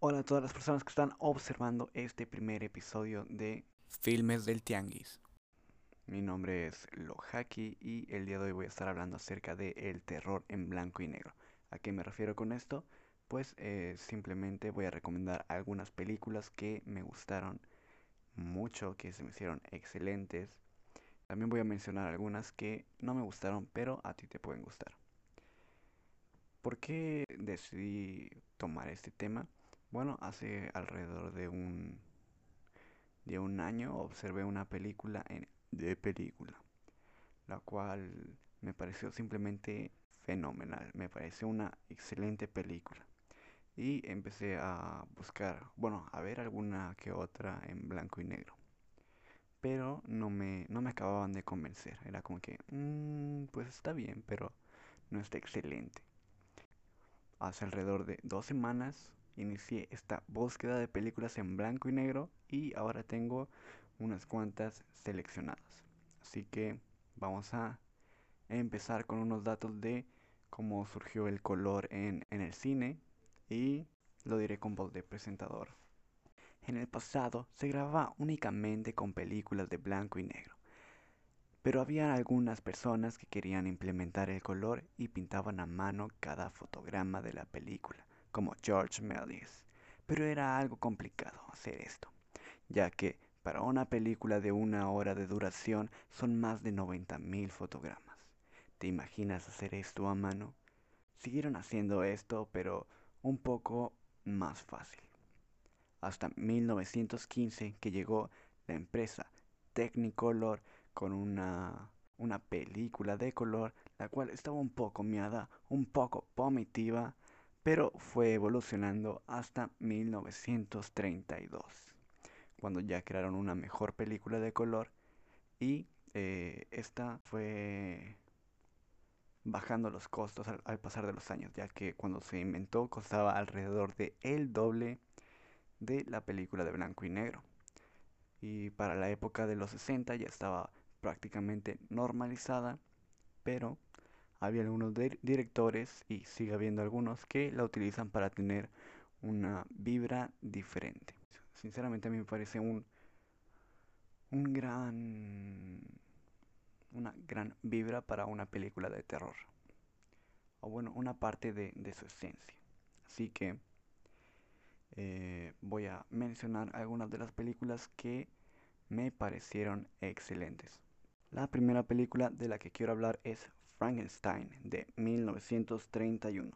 Hola a todas las personas que están observando este primer episodio de Filmes del Tianguis. Mi nombre es Lohaki y el día de hoy voy a estar hablando acerca de el terror en blanco y negro. ¿A qué me refiero con esto? Pues eh, simplemente voy a recomendar algunas películas que me gustaron mucho, que se me hicieron excelentes. También voy a mencionar algunas que no me gustaron, pero a ti te pueden gustar. ¿Por qué decidí tomar este tema? Bueno, hace alrededor de un de un año observé una película en, de película, la cual me pareció simplemente fenomenal, me pareció una excelente película. Y empecé a buscar, bueno, a ver alguna que otra en blanco y negro. Pero no me, no me acababan de convencer. Era como que, mmm, pues está bien, pero no está excelente. Hace alrededor de dos semanas inicié esta búsqueda de películas en blanco y negro y ahora tengo unas cuantas seleccionadas. Así que vamos a empezar con unos datos de cómo surgió el color en, en el cine y lo diré con voz de presentador. En el pasado se grababa únicamente con películas de blanco y negro, pero había algunas personas que querían implementar el color y pintaban a mano cada fotograma de la película, como George Méliès. Pero era algo complicado hacer esto, ya que para una película de una hora de duración son más de 90.000 fotogramas. ¿Te imaginas hacer esto a mano? Siguieron haciendo esto, pero un poco más fácil. Hasta 1915 que llegó la empresa Technicolor con una, una película de color, la cual estaba un poco miada, un poco vomitiva, pero fue evolucionando hasta 1932, cuando ya crearon una mejor película de color y eh, esta fue bajando los costos al, al, pasar de los años, ya que cuando se inventó costaba alrededor de el doble de la película de blanco y negro. Y para la época de los 60 ya estaba prácticamente normalizada, pero había algunos directores y sigue habiendo algunos que la utilizan para tener una vibra diferente. Sinceramente a mí me parece un un gran una gran vibra para una película de terror. O bueno, una parte de, de su esencia. Así que eh, voy a mencionar algunas de las películas que me parecieron excelentes. La primera película de la que quiero hablar es Frankenstein de 1931.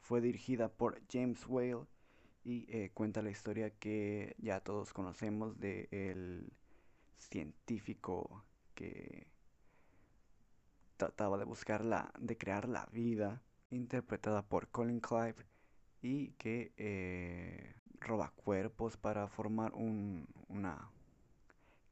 Fue dirigida por James Whale y eh, cuenta la historia que ya todos conocemos de el científico que trataba de buscar la, de crear la vida, interpretada por Colin Clive y que eh, roba cuerpos para formar un, una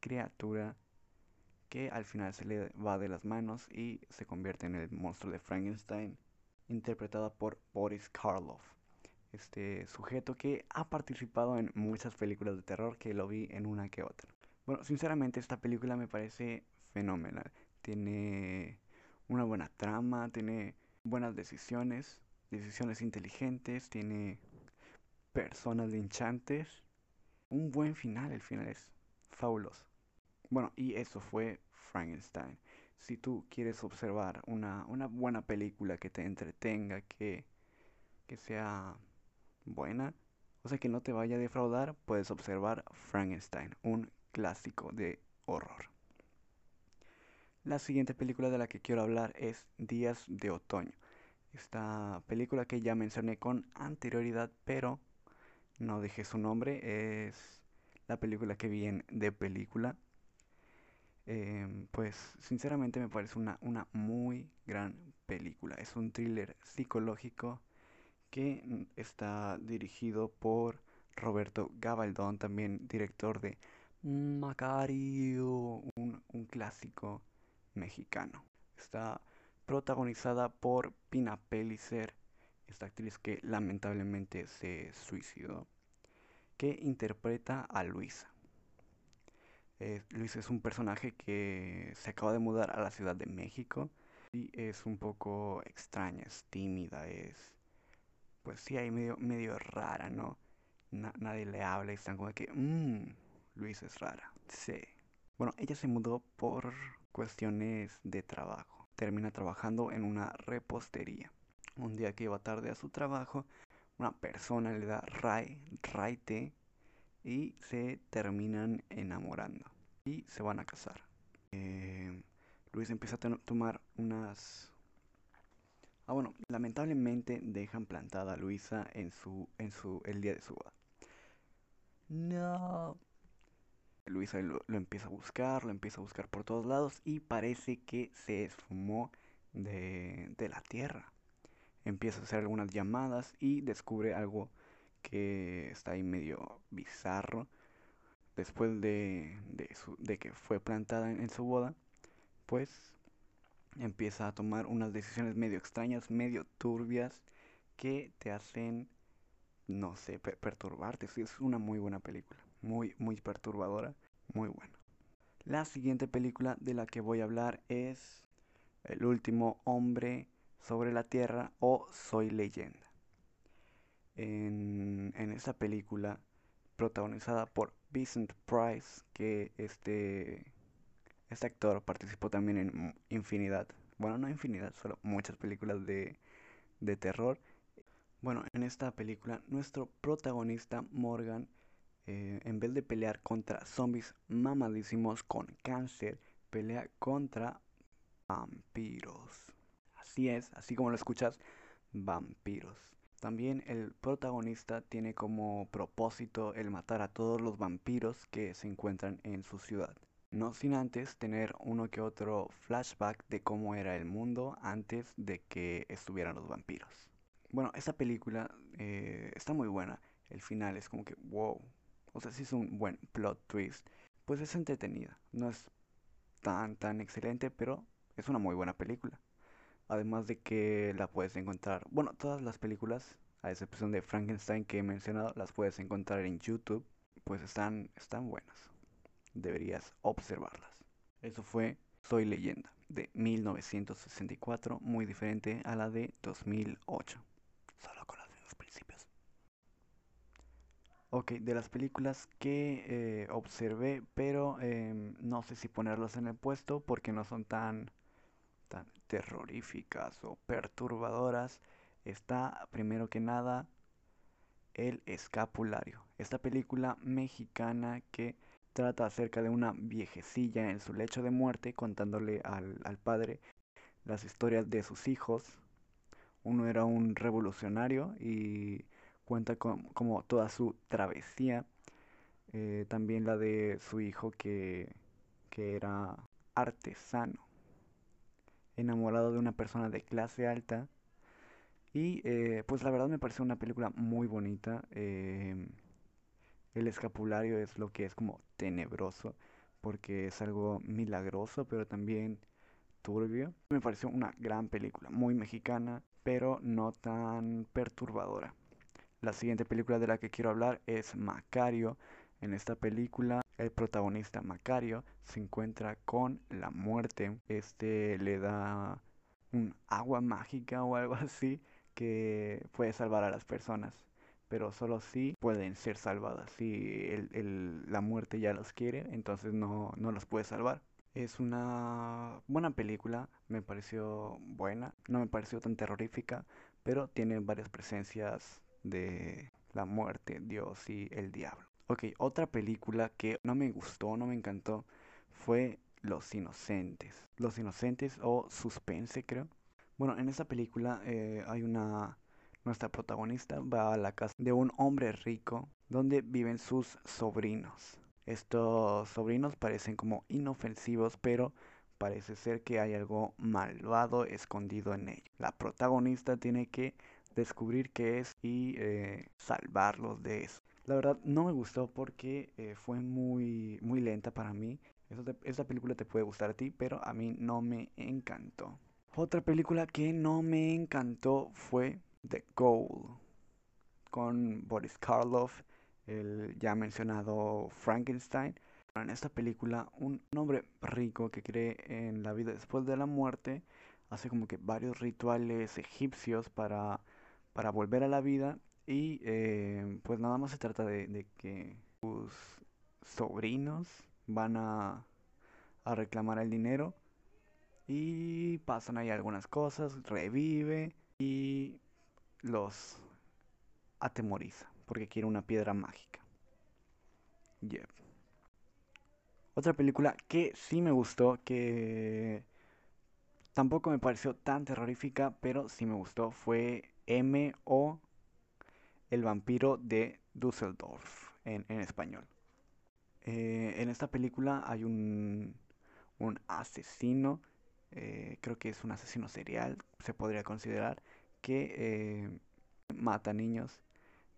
criatura que al final se le va de las manos y se convierte en el monstruo de Frankenstein, interpretada por Boris Karloff. Este sujeto que ha participado en muchas películas de terror que lo vi en una que otra. Bueno, sinceramente esta película me parece fenomenal. Tiene una buena trama, tiene buenas decisiones, decisiones inteligentes, tiene personas linchantes. Un buen final, el final es fabuloso. Bueno, y eso fue Frankenstein. Si tú quieres observar una, una buena película que te entretenga, que, que sea buena, o sea que no te vaya a defraudar, puedes observar Frankenstein, un clásico de horror. La siguiente película de la que quiero hablar es Días de Otoño. Esta película que ya mencioné con anterioridad, pero no dejé su nombre, es la película que vi en de película. Eh, pues sinceramente me parece una, una muy gran película. Es un thriller psicológico que está dirigido por Roberto Gabaldón, también director de Macario, un, un clásico mexicano. Está protagonizada por Pina Pellicer, esta actriz que lamentablemente se suicidó, que interpreta a Luisa. Eh, Luisa es un personaje que se acaba de mudar a la Ciudad de México y es un poco extraña, es tímida, es pues sí, hay medio, medio rara, ¿no? nadie le habla y están como que, mmm, Luisa es rara. Sí. Bueno, ella se mudó por cuestiones de trabajo. Termina trabajando en una repostería. Un día que iba tarde a su trabajo, una persona le da ray, raite y se terminan enamorando y se van a casar. Eh, Luis empieza a tomar unas... Ah, bueno, lamentablemente dejan plantada a Luisa en su, en su, el día de su boda. No. Luisa lo, empieza a buscar, lo empieza a buscar por todos lados y parece que se esfumó de, de la tierra. Empieza a hacer algunas llamadas y descubre algo que está ahí medio bizarro. Después de, de, que fue plantada en, su boda, pues empieza a tomar unas decisiones medio extrañas, medio turbias, que te hacen, no sé, perturbarte. es una muy buena película, muy, muy perturbadora, muy buena. La siguiente película de la que voy a hablar es El último hombre sobre la tierra o Soy leyenda en, en esa película protagonizada por Vincent Price, que este, este actor participó también en infinidad, bueno, no infinidad, solo muchas películas de, de terror. Bueno, en esta película nuestro protagonista Morgan, eh, en vez de pelear contra zombies mamadísimos con cáncer, pelea contra vampiros. Así es, así como lo escuchas, vampiros. También el protagonista tiene como propósito el matar a todos los vampiros que se encuentran en su ciudad. No sin antes tener uno que otro flashback de cómo era el mundo antes de que estuvieran los vampiros. Bueno, esta película eh, está muy buena. El final es como que wow. O sea, si es un buen plot twist. Pues es entretenida. No es tan, tan excelente, pero es una muy buena película. Además de que la puedes encontrar, bueno, todas las películas, a excepción de Frankenstein que he mencionado, las puedes encontrar en YouTube, pues están, están buenas. Deberías observarlas. Eso fue Soy leyenda de 1964, muy diferente a la de 2008. Solo con los mismos principios. Ok, de las películas que eh, observé, pero em, no sé si ponerlas en el puesto porque no son tan tan terroríficas o perturbadoras está primero que nada El Escapulario. Esta película mexicana que trata acerca de una viejecilla en su lecho de muerte contándole al, padre las historias de sus hijos. Uno era un revolucionario y cuenta con, como toda su travesía. Eh, también la de su hijo que, que era artesano enamorado de una persona de clase alta. Y eh, pues la verdad me parece una película muy bonita. Em, el escapulario es lo que es como tenebroso, porque es algo milagroso, pero también turbio. Me pareció una gran película, muy mexicana, pero no tan perturbadora. La siguiente película de la que quiero hablar es Macario. En esta película el protagonista Macario se encuentra con la muerte. Este le da un agua mágica o algo así que puede salvar a las personas. Pero solo si pueden ser salvadas. Si la muerte ya los quiere, entonces no, no los puede salvar. Es una buena película, me pareció buena, no me pareció tan terrorífica, pero tiene varias presencias de la muerte, Dios y el diablo. Ok, otra película que no me gustó, no me encantó, fue Los Inocentes. Los Inocentes o Suspense, creo. Bueno, en esa película eh, hay una... Nuestra protagonista va a la casa de un hombre rico donde viven sus sobrinos. Estos sobrinos parecen como inofensivos, pero parece ser que hay algo malvado escondido en ellos. La protagonista tiene que descubrir qué es y eh, salvarlos de eso. La verdad no me gustó porque eh, fue muy, muy lenta para mí. esta película te puede gustar a ti, pero a mí no me encantó. Otra película que no me encantó fue The Goal, con Boris Karloff, el ya mencionado Frankenstein. En esta película, un hombre rico que cree en la vida después de la muerte hace como que varios rituales egipcios para, para volver a la vida Y eh, pues nada más se trata de, que sus sobrinos van a, a reclamar el dinero y pasan ahí algunas cosas, revive y los atemoriza porque quiere una piedra mágica. Yep. Otra película que sí me gustó, que tampoco me pareció tan terrorífica, pero sí me gustó, fue M o El vampiro de Düsseldorf en, español. Eh, en esta película hay un, un asesino, eh, creo que es un asesino serial, se podría considerar, que eh, mata niños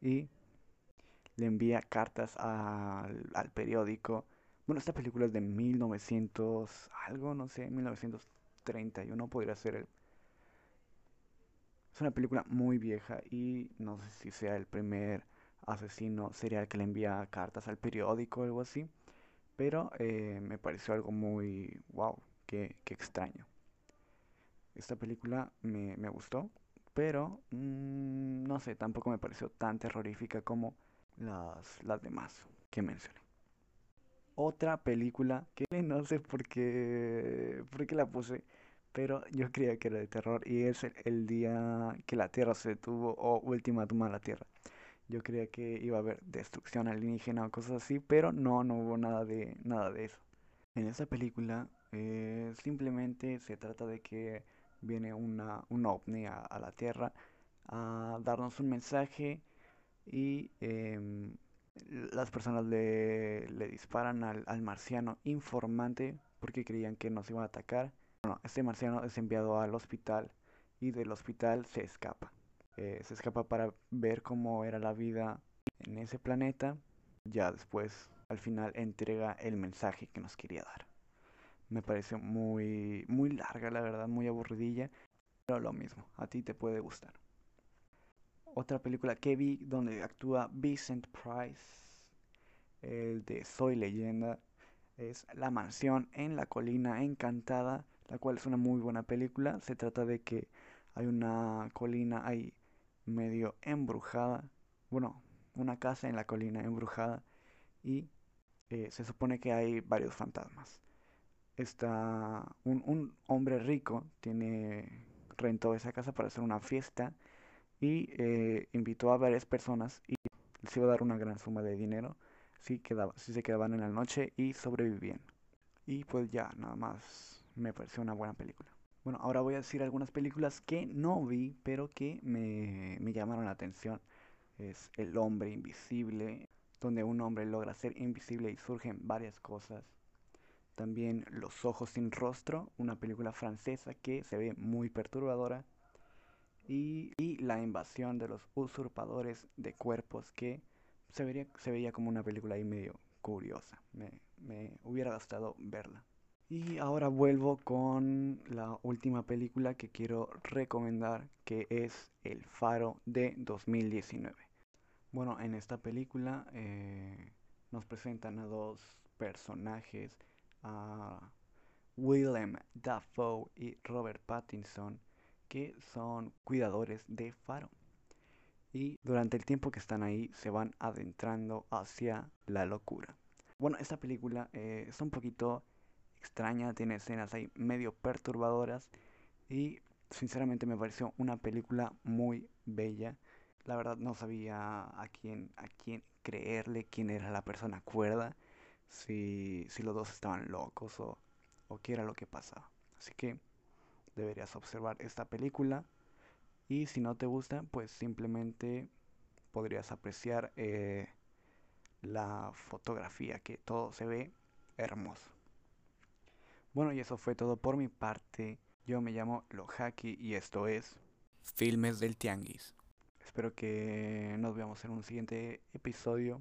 y le envía cartas al, al periódico. Bueno, esta película es de 1900 algo, no sé, 1931 podría ser el... Es una película muy vieja y no sé si sea el primer asesino serial que le envía cartas al periódico o algo así. Pero eh, me pareció algo muy... wow, qué, qué extraño. Esta película me, me gustó, pero mmm, no sé, tampoco me pareció tan terrorífica como las, las demás que mencioné. Otra película que no sé por qué, por qué la puse, pero yo creía que era de terror y es el, día que la Tierra se detuvo o Ultimátum a la Tierra. Yo creía que iba a haber destrucción alienígena o cosas así, pero no, no hubo nada de, nada de eso. En esa película eh, simplemente se trata de que viene una, un ovni a, la Tierra a darnos un mensaje y em, las personas le, le disparan al, al marciano informante porque creían que nos iba a atacar. Bueno, este marciano es enviado al hospital y del hospital se escapa. Eh, se escapa para ver cómo era la vida en ese planeta. Ya después, al final, entrega el mensaje que nos quería dar. Me parece muy, muy larga, la verdad, muy aburridilla. Pero lo mismo, a ti te puede gustar. Otra película que vi donde actúa Vincent Price, el de Soy leyenda, es La mansión en la colina encantada, la cual es una muy buena película. Se trata de que hay una colina ahí medio embrujada, bueno, una casa en la colina embrujada y eh, se supone que hay varios fantasmas. Está un, un hombre rico, tiene rentó esa casa para hacer una fiesta y eh, invitó a varias personas y les iba a dar una gran suma de dinero si, quedaba, si se quedaban en la noche y sobrevivían. Y pues ya, nada más me pareció una buena película. Bueno, ahora voy a decir algunas películas que no vi, pero que me, me llamaron la atención. Es El hombre invisible, donde un hombre logra ser invisible y surgen varias cosas. También Los ojos sin rostro, una película francesa que se ve muy perturbadora. Y, y La invasión de los usurpadores de cuerpos que se, vería, se veía como una película ahí medio curiosa. Me, me hubiera gustado verla. Y ahora vuelvo con la última película que quiero recomendar, que es El Faro de 2019. Bueno, en esta película eh, nos presentan a dos personajes, a Willem Dafoe y Robert Pattinson, que son cuidadores de Faro. Y durante el tiempo que están ahí se van adentrando hacia la locura. Bueno, esta película eh, es un poquito extraña, tiene escenas ahí medio perturbadoras y sinceramente me pareció una película muy bella. La verdad no sabía a quién, a quién creerle, quién era la persona cuerda, si, si los dos estaban locos o, o qué era lo que pasaba. Así que deberías observar esta película y si no te gusta, pues simplemente podrías apreciar eh, la fotografía, que todo se ve hermoso. Bueno, y eso fue todo por mi parte. Yo me llamo Lohaki y esto es Filmes del Tianguis. Espero que nos veamos en un siguiente episodio.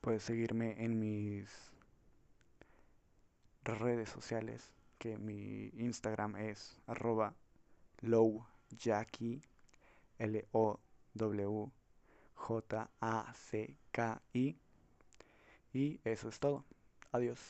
Puedes seguirme en mis redes sociales, que mi Instagram es arroba lowjacki. Y eso es todo. Adiós.